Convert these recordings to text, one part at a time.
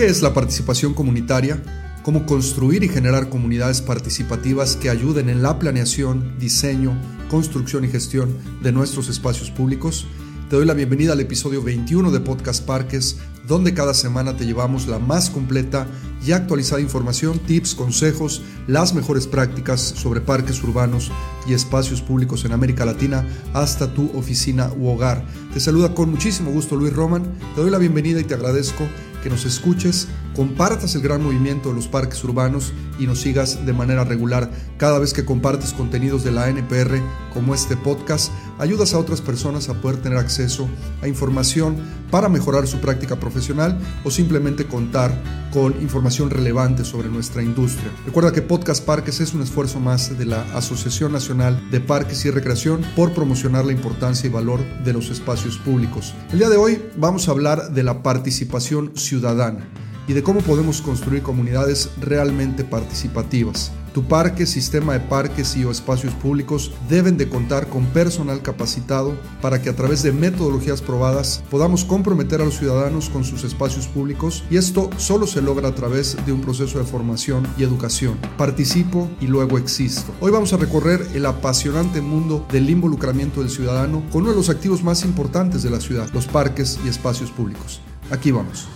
¿Qué es la participación comunitaria? ¿Cómo construir y generar comunidades participativas que ayuden en la planeación, diseño, construcción y gestión de nuestros espacios públicos? Te doy la bienvenida al episodio 21 de Podcast Parques, donde cada semana te llevamos la más completa y actualizada información, tips, consejos, las mejores prácticas sobre parques urbanos y espacios públicos en América Latina hasta tu oficina u hogar. Te saluda con muchísimo gusto Luis Roman, te doy la bienvenida y te agradezco que nos escuches, compartas el gran movimiento de los parques urbanos y nos sigas de manera regular. Cada vez que compartes contenidos de la NPR como este podcast, ayudas a otras personas a poder tener acceso a información para mejorar su práctica profesional o simplemente contar con información relevante sobre nuestra industria. Recuerda que Podcast Parques es un esfuerzo más de la Asociación Nacional de Parques y Recreación por promocionar la importancia y valor de los espacios públicos. El día de hoy vamos a hablar de la participación ciudadana y de cómo podemos construir comunidades realmente participativas. Tu parque, sistema de parques y o espacios públicos deben de contar con personal capacitado para que a través de metodologías probadas podamos comprometer a los ciudadanos con sus espacios públicos y esto solo se logra a través de un proceso de formación y educación. Participo y luego existo. Hoy vamos a recorrer el apasionante mundo del involucramiento del ciudadano con uno de los activos más importantes de la ciudad, los parques y espacios públicos. Aquí vamos.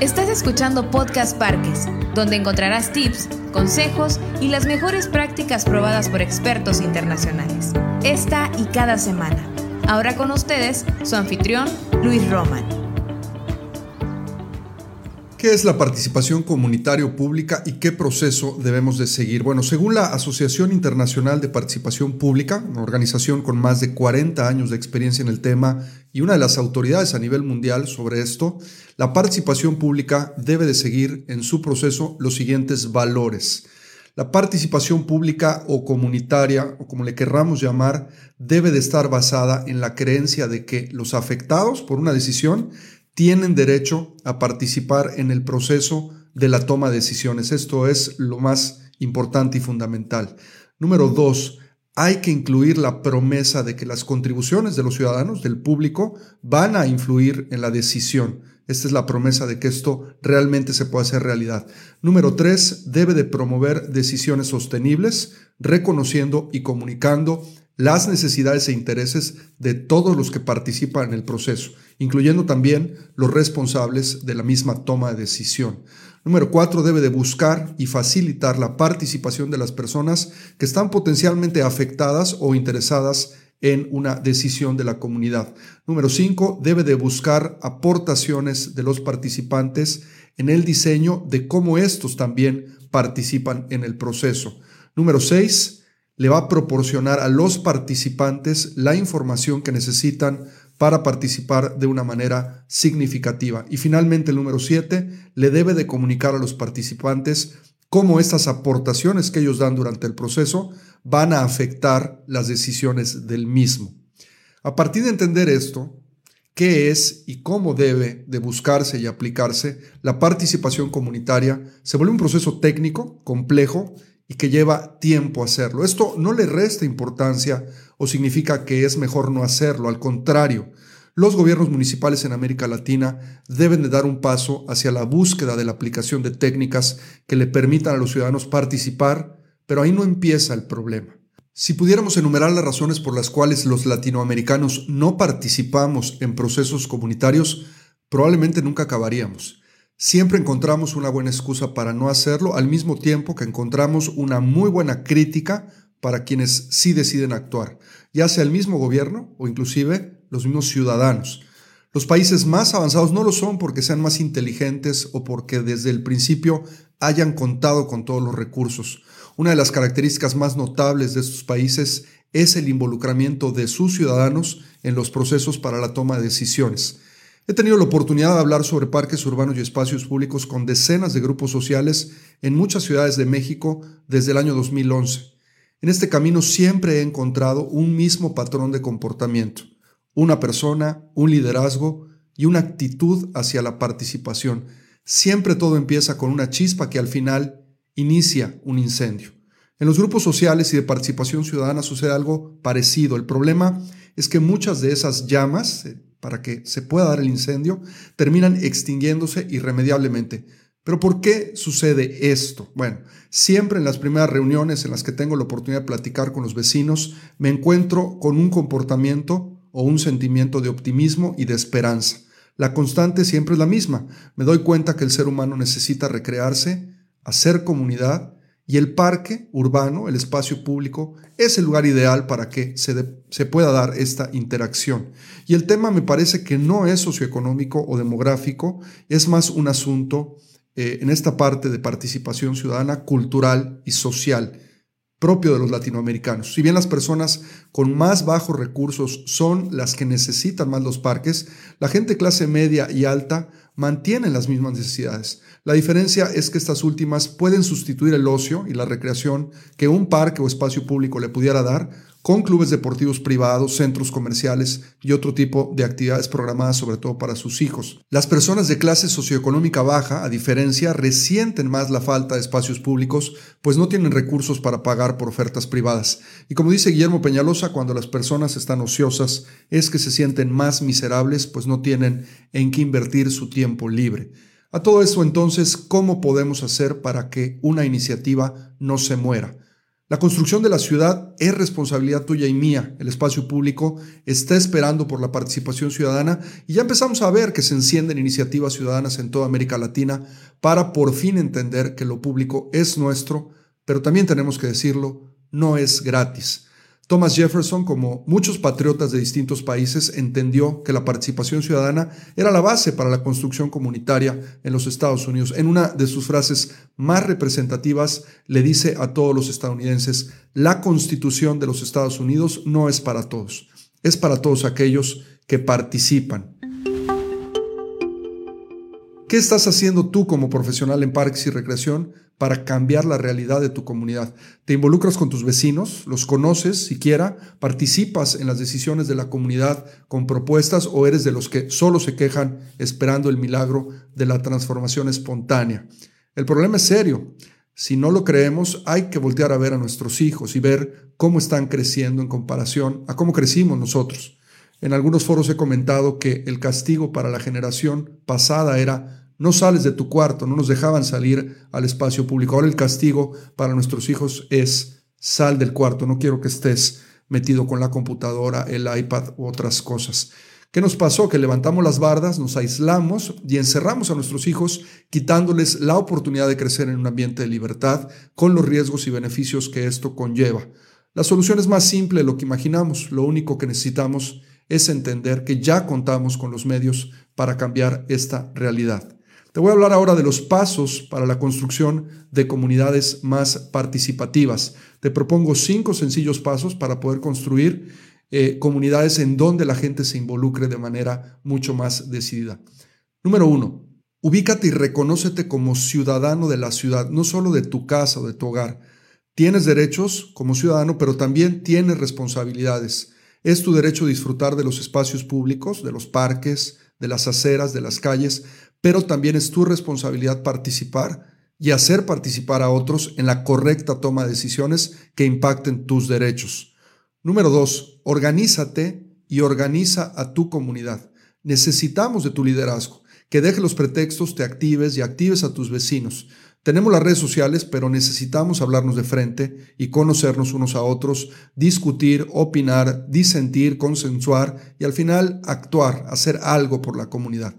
Estás escuchando Podcast Parques, donde encontrarás tips, consejos y las mejores prácticas probadas por expertos internacionales. Esta y cada semana. Ahora con ustedes, su anfitrión, Luis Roman. ¿Qué es la participación comunitario pública y qué proceso debemos de seguir? Bueno, según la Asociación Internacional de Participación Pública, una organización con más de 40 años de experiencia en el tema y una de las autoridades a nivel mundial sobre esto, la participación pública debe de seguir en su proceso los siguientes valores. La participación pública o comunitaria, o como le querramos llamar, debe de estar basada en la creencia de que los afectados por una decisión tienen derecho a participar en el proceso de la toma de decisiones. Esto es lo más importante y fundamental. Número dos, hay que incluir la promesa de que las contribuciones de los ciudadanos, del público, van a influir en la decisión. Esta es la promesa de que esto realmente se puede hacer realidad. Número tres, debe de promover decisiones sostenibles, reconociendo y comunicando las necesidades e intereses de todos los que participan en el proceso, incluyendo también los responsables de la misma toma de decisión. Número cuatro, debe de buscar y facilitar la participación de las personas que están potencialmente afectadas o interesadas en una decisión de la comunidad. Número cinco, debe de buscar aportaciones de los participantes en el diseño de cómo estos también participan en el proceso. Número seis, le va a proporcionar a los participantes la información que necesitan para participar de una manera significativa. Y finalmente, el número siete, le debe de comunicar a los participantes cómo estas aportaciones que ellos dan durante el proceso van a afectar las decisiones del mismo. A partir de entender esto, qué es y cómo debe de buscarse y aplicarse la participación comunitaria, se vuelve un proceso técnico, complejo y que lleva tiempo hacerlo. Esto no le resta importancia o significa que es mejor no hacerlo, al contrario, los gobiernos municipales en América Latina deben de dar un paso hacia la búsqueda de la aplicación de técnicas que le permitan a los ciudadanos participar, pero ahí no empieza el problema. Si pudiéramos enumerar las razones por las cuales los latinoamericanos no participamos en procesos comunitarios, probablemente nunca acabaríamos. Siempre encontramos una buena excusa para no hacerlo, al mismo tiempo que encontramos una muy buena crítica para quienes sí deciden actuar, ya sea el mismo gobierno o inclusive los mismos ciudadanos. Los países más avanzados no lo son porque sean más inteligentes o porque desde el principio hayan contado con todos los recursos. Una de las características más notables de estos países es el involucramiento de sus ciudadanos en los procesos para la toma de decisiones. He tenido la oportunidad de hablar sobre parques urbanos y espacios públicos con decenas de grupos sociales en muchas ciudades de México desde el año 2011. En este camino siempre he encontrado un mismo patrón de comportamiento, una persona, un liderazgo y una actitud hacia la participación. Siempre todo empieza con una chispa que al final inicia un incendio. En los grupos sociales y de participación ciudadana sucede algo parecido. El problema es que muchas de esas llamas, para que se pueda dar el incendio, terminan extinguiéndose irremediablemente. Pero ¿por qué sucede esto? Bueno, siempre en las primeras reuniones en las que tengo la oportunidad de platicar con los vecinos, me encuentro con un comportamiento o un sentimiento de optimismo y de esperanza. La constante siempre es la misma. Me doy cuenta que el ser humano necesita recrearse, hacer comunidad y el parque urbano, el espacio público, es el lugar ideal para que se, se, pueda dar esta interacción. Y el tema me parece que no es socioeconómico o demográfico, es más un asunto eh, en esta parte de participación ciudadana, cultural y social propio de los latinoamericanos. Si bien las personas con más bajos recursos son las que necesitan más los parques, la gente clase media y alta mantienen las mismas necesidades. La diferencia es que estas últimas pueden sustituir el ocio y la recreación que un parque o espacio público le pudiera dar con clubes deportivos privados, centros comerciales y otro tipo de actividades programadas sobre todo para sus hijos. Las personas de clase socioeconómica baja, a diferencia, resienten más la falta de espacios públicos, pues no tienen recursos para pagar por ofertas privadas. Y como dice Guillermo Peñalosa, cuando las personas están ociosas es que se sienten más miserables, pues no tienen en qué invertir su tiempo libre. A todo eso entonces, ¿cómo podemos hacer para que una iniciativa no se muera? La construcción de la ciudad es responsabilidad tuya y mía. El espacio público está esperando por la participación ciudadana y ya empezamos a ver que se encienden iniciativas ciudadanas en toda América Latina para por fin entender que lo público es nuestro, pero también tenemos que decirlo, no es gratis. Thomas Jefferson, como muchos patriotas de distintos países, entendió que la participación ciudadana era la base para la construcción comunitaria en los Estados Unidos. En una de sus frases más representativas le dice a todos los estadounidenses, la constitución de los Estados Unidos no es para todos, es para todos aquellos que participan. ¿Qué estás haciendo tú como profesional en parques y recreación para cambiar la realidad de tu comunidad? ¿Te involucras con tus vecinos? ¿Los conoces siquiera? ¿Participas en las decisiones de la comunidad con propuestas o eres de los que solo se quejan esperando el milagro de la transformación espontánea? El problema es serio. Si no lo creemos, hay que voltear a ver a nuestros hijos y ver cómo están creciendo en comparación a cómo crecimos nosotros. En algunos foros he comentado que el castigo para la generación pasada era no sales de tu cuarto, no nos dejaban salir al espacio público. Ahora el castigo para nuestros hijos es sal del cuarto, no quiero que estés metido con la computadora, el iPad u otras cosas. ¿Qué nos pasó? Que levantamos las bardas, nos aislamos y encerramos a nuestros hijos, quitándoles la oportunidad de crecer en un ambiente de libertad, con los riesgos y beneficios que esto conlleva. La solución es más simple de lo que imaginamos. Lo único que necesitamos es entender que ya contamos con los medios para cambiar esta realidad. Te voy a hablar ahora de los pasos para la construcción de comunidades más participativas. Te propongo cinco sencillos pasos para poder construir eh, comunidades en donde la gente se involucre de manera mucho más decidida. Número uno, ubícate y reconócete como ciudadano de la ciudad, no solo de tu casa o de tu hogar. Tienes derechos como ciudadano, pero también tienes responsabilidades. Es tu derecho disfrutar de los espacios públicos, de los parques, de las aceras, de las calles, pero también es tu responsabilidad participar y hacer participar a otros en la correcta toma de decisiones que impacten tus derechos. Número dos, organízate y organiza a tu comunidad. Necesitamos de tu liderazgo, que deje los pretextos, te actives y actives a tus vecinos. Tenemos las redes sociales, pero necesitamos hablarnos de frente y conocernos unos a otros, discutir, opinar, disentir, consensuar y al final actuar, hacer algo por la comunidad.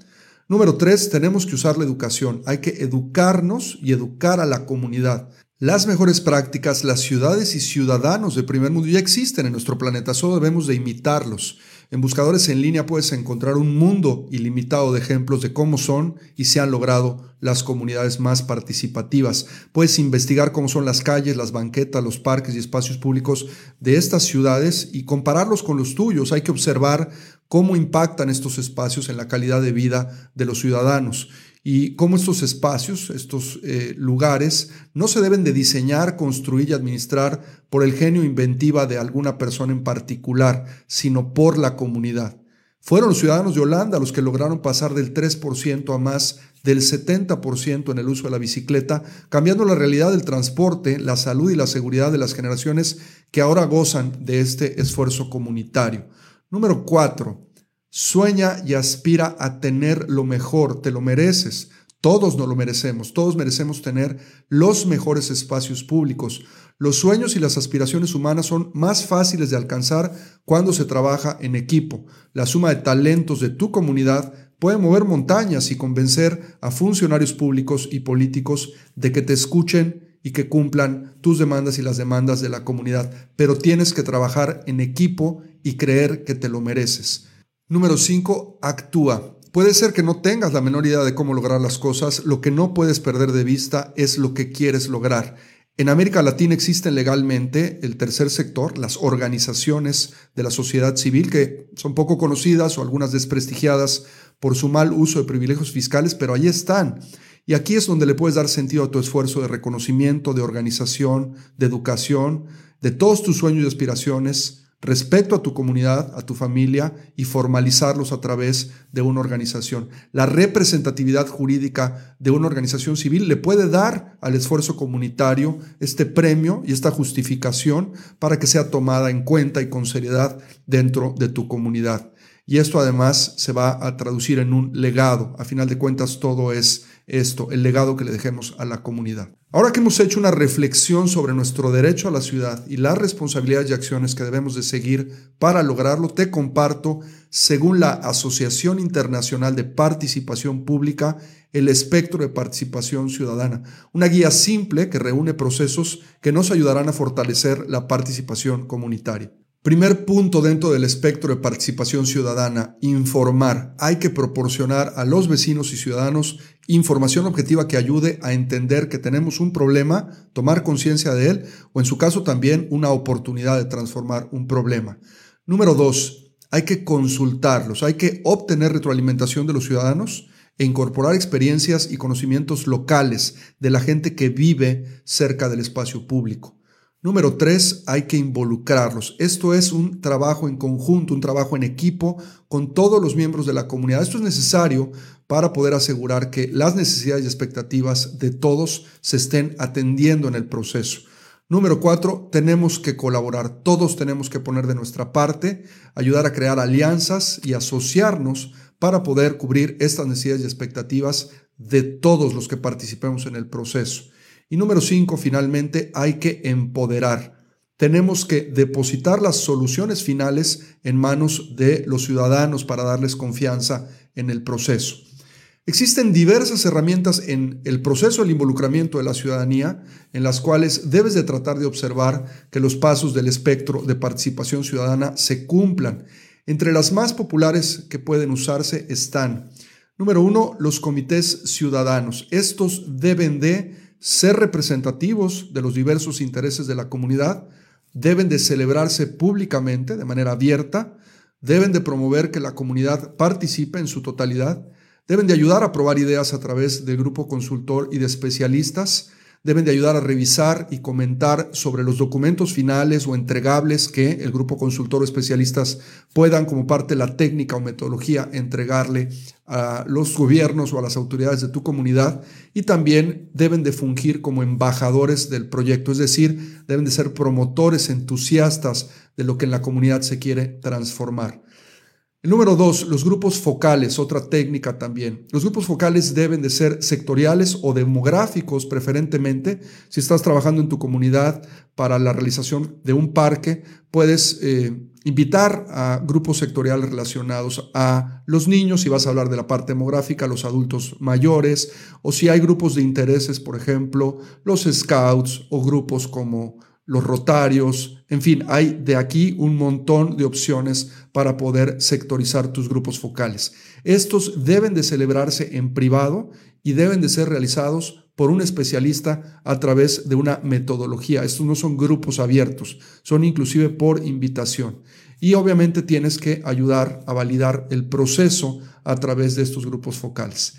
Número tres, tenemos que usar la educación. Hay que educarnos y educar a la comunidad. Las mejores prácticas, las ciudades y ciudadanos de primer mundo ya existen en nuestro planeta, solo debemos de imitarlos. En buscadores en línea puedes encontrar un mundo ilimitado de ejemplos de cómo son y se han logrado las comunidades más participativas. Puedes investigar cómo son las calles, las banquetas, los parques y espacios públicos de estas ciudades y compararlos con los tuyos. Hay que observar cómo impactan estos espacios en la calidad de vida de los ciudadanos y cómo estos espacios, estos eh, lugares, no se deben de diseñar, construir y administrar por el genio inventiva de alguna persona en particular, sino por la comunidad. Fueron los ciudadanos de Holanda los que lograron pasar del 3% a más del 70% en el uso de la bicicleta, cambiando la realidad del transporte, la salud y la seguridad de las generaciones que ahora gozan de este esfuerzo comunitario. Número cuatro, Sueña y aspira a tener lo mejor, te lo mereces. Todos nos lo merecemos, todos merecemos tener los mejores espacios públicos. Los sueños y las aspiraciones humanas son más fáciles de alcanzar cuando se trabaja en equipo. La suma de talentos de tu comunidad puede mover montañas y convencer a funcionarios públicos y políticos de que te escuchen y que cumplan tus demandas y las demandas de la comunidad. Pero tienes que trabajar en equipo y creer que te lo mereces. Número 5. Actúa. Puede ser que no tengas la menor idea de cómo lograr las cosas, lo que no puedes perder de vista es lo que quieres lograr. En América Latina existen legalmente el tercer sector, las organizaciones de la sociedad civil, que son poco conocidas o algunas desprestigiadas por su mal uso de privilegios fiscales, pero ahí están. Y aquí es donde le puedes dar sentido a tu esfuerzo de reconocimiento, de organización, de educación, de todos tus sueños y aspiraciones, respeto a tu comunidad, a tu familia y formalizarlos a través de una organización. La representatividad jurídica de una organización civil le puede dar al esfuerzo comunitario este premio y esta justificación para que sea tomada en cuenta y con seriedad dentro de tu comunidad. Y esto además se va a traducir en un legado. A final de cuentas, todo es esto, el legado que le dejemos a la comunidad. Ahora que hemos hecho una reflexión sobre nuestro derecho a la ciudad y las responsabilidades y acciones que debemos de seguir para lograrlo, te comparto, según la Asociación Internacional de Participación Pública, el espectro de participación ciudadana, una guía simple que reúne procesos que nos ayudarán a fortalecer la participación comunitaria. Primer punto dentro del espectro de participación ciudadana, informar. Hay que proporcionar a los vecinos y ciudadanos información objetiva que ayude a entender que tenemos un problema, tomar conciencia de él o en su caso también una oportunidad de transformar un problema. Número dos, hay que consultarlos, hay que obtener retroalimentación de los ciudadanos e incorporar experiencias y conocimientos locales de la gente que vive cerca del espacio público. Número tres, hay que involucrarlos. Esto es un trabajo en conjunto, un trabajo en equipo con todos los miembros de la comunidad. Esto es necesario para poder asegurar que las necesidades y expectativas de todos se estén atendiendo en el proceso. Número cuatro, tenemos que colaborar. Todos tenemos que poner de nuestra parte, ayudar a crear alianzas y asociarnos para poder cubrir estas necesidades y expectativas de todos los que participemos en el proceso. Y número cinco, finalmente, hay que empoderar. Tenemos que depositar las soluciones finales en manos de los ciudadanos para darles confianza en el proceso. Existen diversas herramientas en el proceso del involucramiento de la ciudadanía en las cuales debes de tratar de observar que los pasos del espectro de participación ciudadana se cumplan. Entre las más populares que pueden usarse están, número uno, los comités ciudadanos. Estos deben de ser representativos de los diversos intereses de la comunidad, deben de celebrarse públicamente de manera abierta, deben de promover que la comunidad participe en su totalidad, deben de ayudar a probar ideas a través del grupo consultor y de especialistas, deben de ayudar a revisar y comentar sobre los documentos finales o entregables que el grupo consultor o especialistas puedan, como parte de la técnica o metodología, entregarle a los gobiernos o a las autoridades de tu comunidad y también deben de fungir como embajadores del proyecto, es decir, deben de ser promotores entusiastas de lo que en la comunidad se quiere transformar. El número dos, los grupos focales, otra técnica también. Los grupos focales deben de ser sectoriales o demográficos preferentemente. Si estás trabajando en tu comunidad para la realización de un parque, puedes eh, invitar a grupos sectoriales relacionados a los niños, si vas a hablar de la parte demográfica, los adultos mayores, o si hay grupos de intereses, por ejemplo, los scouts o grupos como los rotarios, en fin, hay de aquí un montón de opciones para poder sectorizar tus grupos focales. Estos deben de celebrarse en privado y deben de ser realizados por un especialista a través de una metodología. Estos no son grupos abiertos, son inclusive por invitación. Y obviamente tienes que ayudar a validar el proceso a través de estos grupos focales.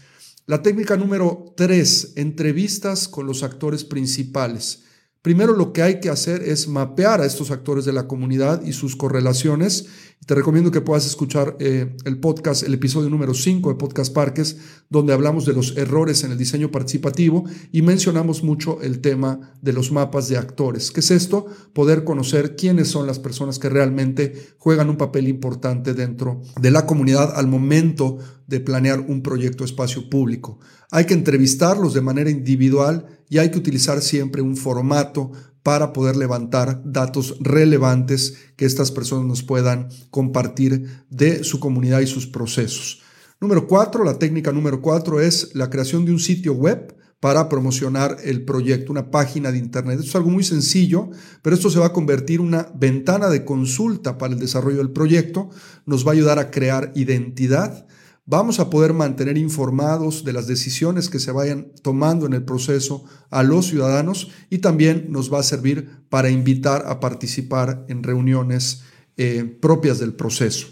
La técnica número tres, entrevistas con los actores principales. Primero lo que hay que hacer es mapear a estos actores de la comunidad y sus correlaciones. Te recomiendo que puedas escuchar eh, el podcast, el episodio número 5 de Podcast Parques, donde hablamos de los errores en el diseño participativo y mencionamos mucho el tema de los mapas de actores. ¿Qué es esto? Poder conocer quiénes son las personas que realmente juegan un papel importante dentro de la comunidad al momento de planear un proyecto espacio público. Hay que entrevistarlos de manera individual y hay que utilizar siempre un formato para poder levantar datos relevantes que estas personas nos puedan compartir de su comunidad y sus procesos. Número cuatro, la técnica número cuatro es la creación de un sitio web para promocionar el proyecto, una página de Internet. Esto es algo muy sencillo, pero esto se va a convertir en una ventana de consulta para el desarrollo del proyecto, nos va a ayudar a crear identidad Vamos a poder mantener informados de las decisiones que se vayan tomando en el proceso a los ciudadanos y también nos va a servir para invitar a participar en reuniones eh, propias del proceso.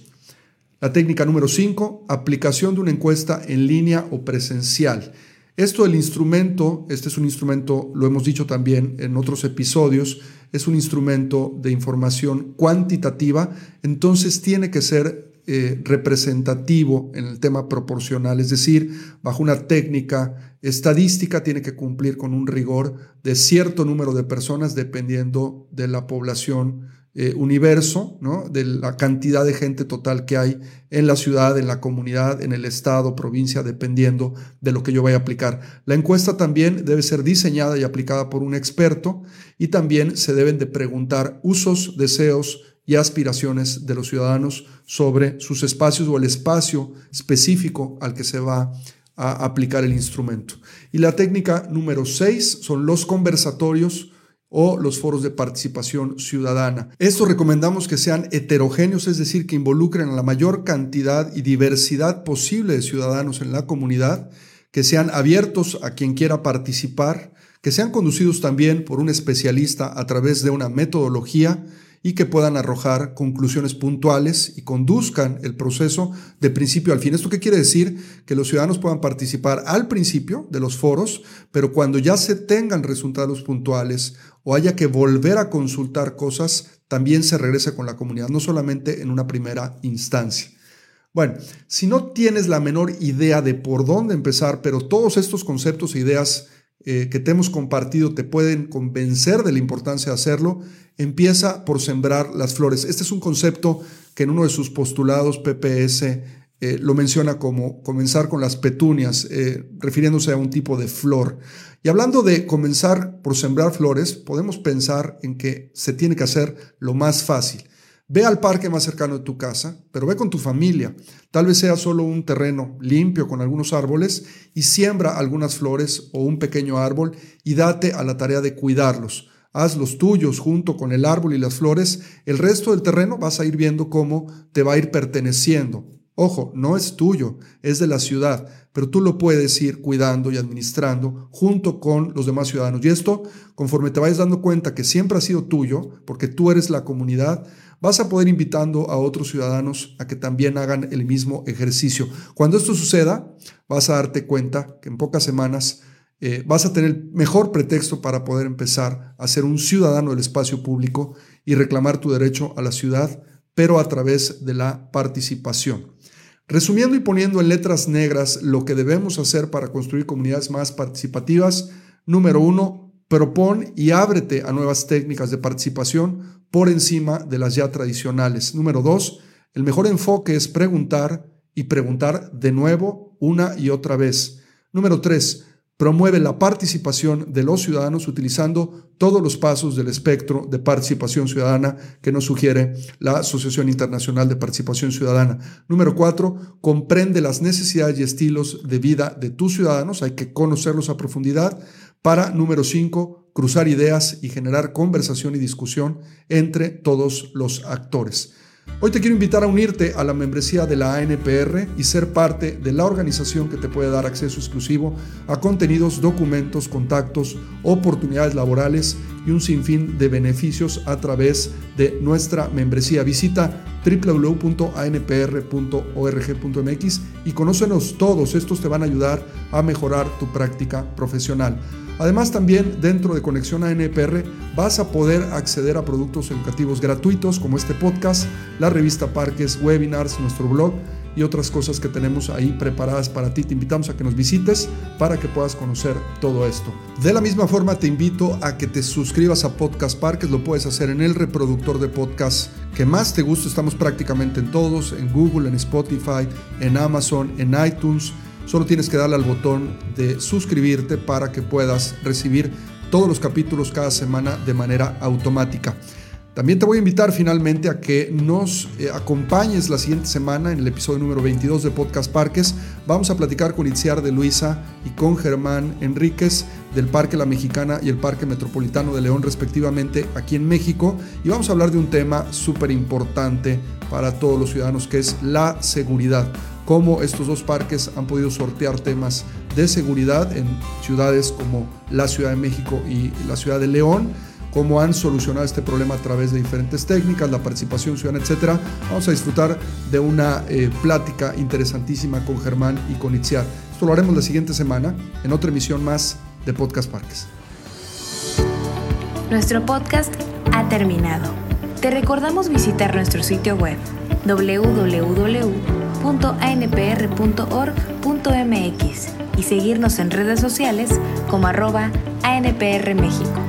La técnica número 5, aplicación de una encuesta en línea o presencial. Esto del instrumento, este es un instrumento, lo hemos dicho también en otros episodios, es un instrumento de información cuantitativa, entonces tiene que ser eh, representativo en el tema proporcional, es decir, bajo una técnica estadística tiene que cumplir con un rigor de cierto número de personas dependiendo de la población eh, universo, ¿no? de la cantidad de gente total que hay en la ciudad, en la comunidad, en el estado, provincia, dependiendo de lo que yo vaya a aplicar. La encuesta también debe ser diseñada y aplicada por un experto y también se deben de preguntar usos, deseos, y aspiraciones de los ciudadanos sobre sus espacios o el espacio específico al que se va a aplicar el instrumento. Y la técnica número 6 son los conversatorios o los foros de participación ciudadana. Estos recomendamos que sean heterogéneos, es decir, que involucren a la mayor cantidad y diversidad posible de ciudadanos en la comunidad, que sean abiertos a quien quiera participar, que sean conducidos también por un especialista a través de una metodología y que puedan arrojar conclusiones puntuales y conduzcan el proceso de principio al fin. ¿Esto qué quiere decir? Que los ciudadanos puedan participar al principio de los foros, pero cuando ya se tengan resultados puntuales o haya que volver a consultar cosas, también se regrese con la comunidad, no solamente en una primera instancia. Bueno, si no tienes la menor idea de por dónde empezar, pero todos estos conceptos e ideas eh, que te hemos compartido te pueden convencer de la importancia de hacerlo, empieza por sembrar las flores. Este es un concepto que en uno de sus postulados PPS eh, lo menciona como comenzar con las petunias, eh, refiriéndose a un tipo de flor. Y hablando de comenzar por sembrar flores, podemos pensar en que se tiene que hacer lo más fácil. Ve al parque más cercano de tu casa, pero ve con tu familia. Tal vez sea solo un terreno limpio con algunos árboles y siembra algunas flores o un pequeño árbol y date a la tarea de cuidarlos. Haz los tuyos junto con el árbol y las flores. El resto del terreno vas a ir viendo cómo te va a ir perteneciendo. Ojo, no es tuyo, es de la ciudad, pero tú lo puedes ir cuidando y administrando junto con los demás ciudadanos. Y esto, conforme te vayas dando cuenta que siempre ha sido tuyo, porque tú eres la comunidad, vas a poder invitando a otros ciudadanos a que también hagan el mismo ejercicio. Cuando esto suceda, vas a darte cuenta que en pocas semanas eh, vas a tener mejor pretexto para poder empezar a ser un ciudadano del espacio público y reclamar tu derecho a la ciudad, pero a través de la participación. Resumiendo y poniendo en letras negras lo que debemos hacer para construir comunidades más participativas, número uno, propon y ábrete a nuevas técnicas de participación por encima de las ya tradicionales. Número dos, el mejor enfoque es preguntar y preguntar de nuevo una y otra vez. Número tres, promueve la participación de los ciudadanos utilizando todos los pasos del espectro de participación ciudadana que nos sugiere la Asociación Internacional de Participación Ciudadana. Número cuatro, comprende las necesidades y estilos de vida de tus ciudadanos, hay que conocerlos a profundidad. Para, número cinco, cruzar ideas y generar conversación y discusión entre todos los actores. Hoy te quiero invitar a unirte a la membresía de la ANPR y ser parte de la organización que te puede dar acceso exclusivo a contenidos, documentos, contactos, oportunidades laborales y un sinfín de beneficios a través de nuestra membresía. Visita www.anpr.org.mx y conócenos todos. Estos te van a ayudar a mejorar tu práctica profesional. Además también dentro de Conexión a NPR vas a poder acceder a productos educativos gratuitos como este podcast, la revista Parques, webinars, nuestro blog y otras cosas que tenemos ahí preparadas para ti. Te invitamos a que nos visites para que puedas conocer todo esto. De la misma forma te invito a que te suscribas a Podcast Parques, lo puedes hacer en el reproductor de podcast que más te guste, estamos prácticamente en todos, en Google, en Spotify, en Amazon, en iTunes. Solo tienes que darle al botón de suscribirte para que puedas recibir todos los capítulos cada semana de manera automática. También te voy a invitar finalmente a que nos eh, acompañes la siguiente semana en el episodio número 22 de Podcast Parques. Vamos a platicar con Itziar de Luisa y con Germán Enríquez del Parque La Mexicana y el Parque Metropolitano de León respectivamente aquí en México. Y vamos a hablar de un tema súper importante para todos los ciudadanos que es la seguridad. Cómo estos dos parques han podido sortear temas de seguridad en ciudades como la Ciudad de México y la Ciudad de León cómo han solucionado este problema a través de diferentes técnicas, la participación ciudadana, etc. Vamos a disfrutar de una eh, plática interesantísima con Germán y con Itziar. Esto lo haremos la siguiente semana en otra emisión más de Podcast Parques. Nuestro podcast ha terminado. Te recordamos visitar nuestro sitio web www.anpr.org.mx y seguirnos en redes sociales como arroba ANPR México.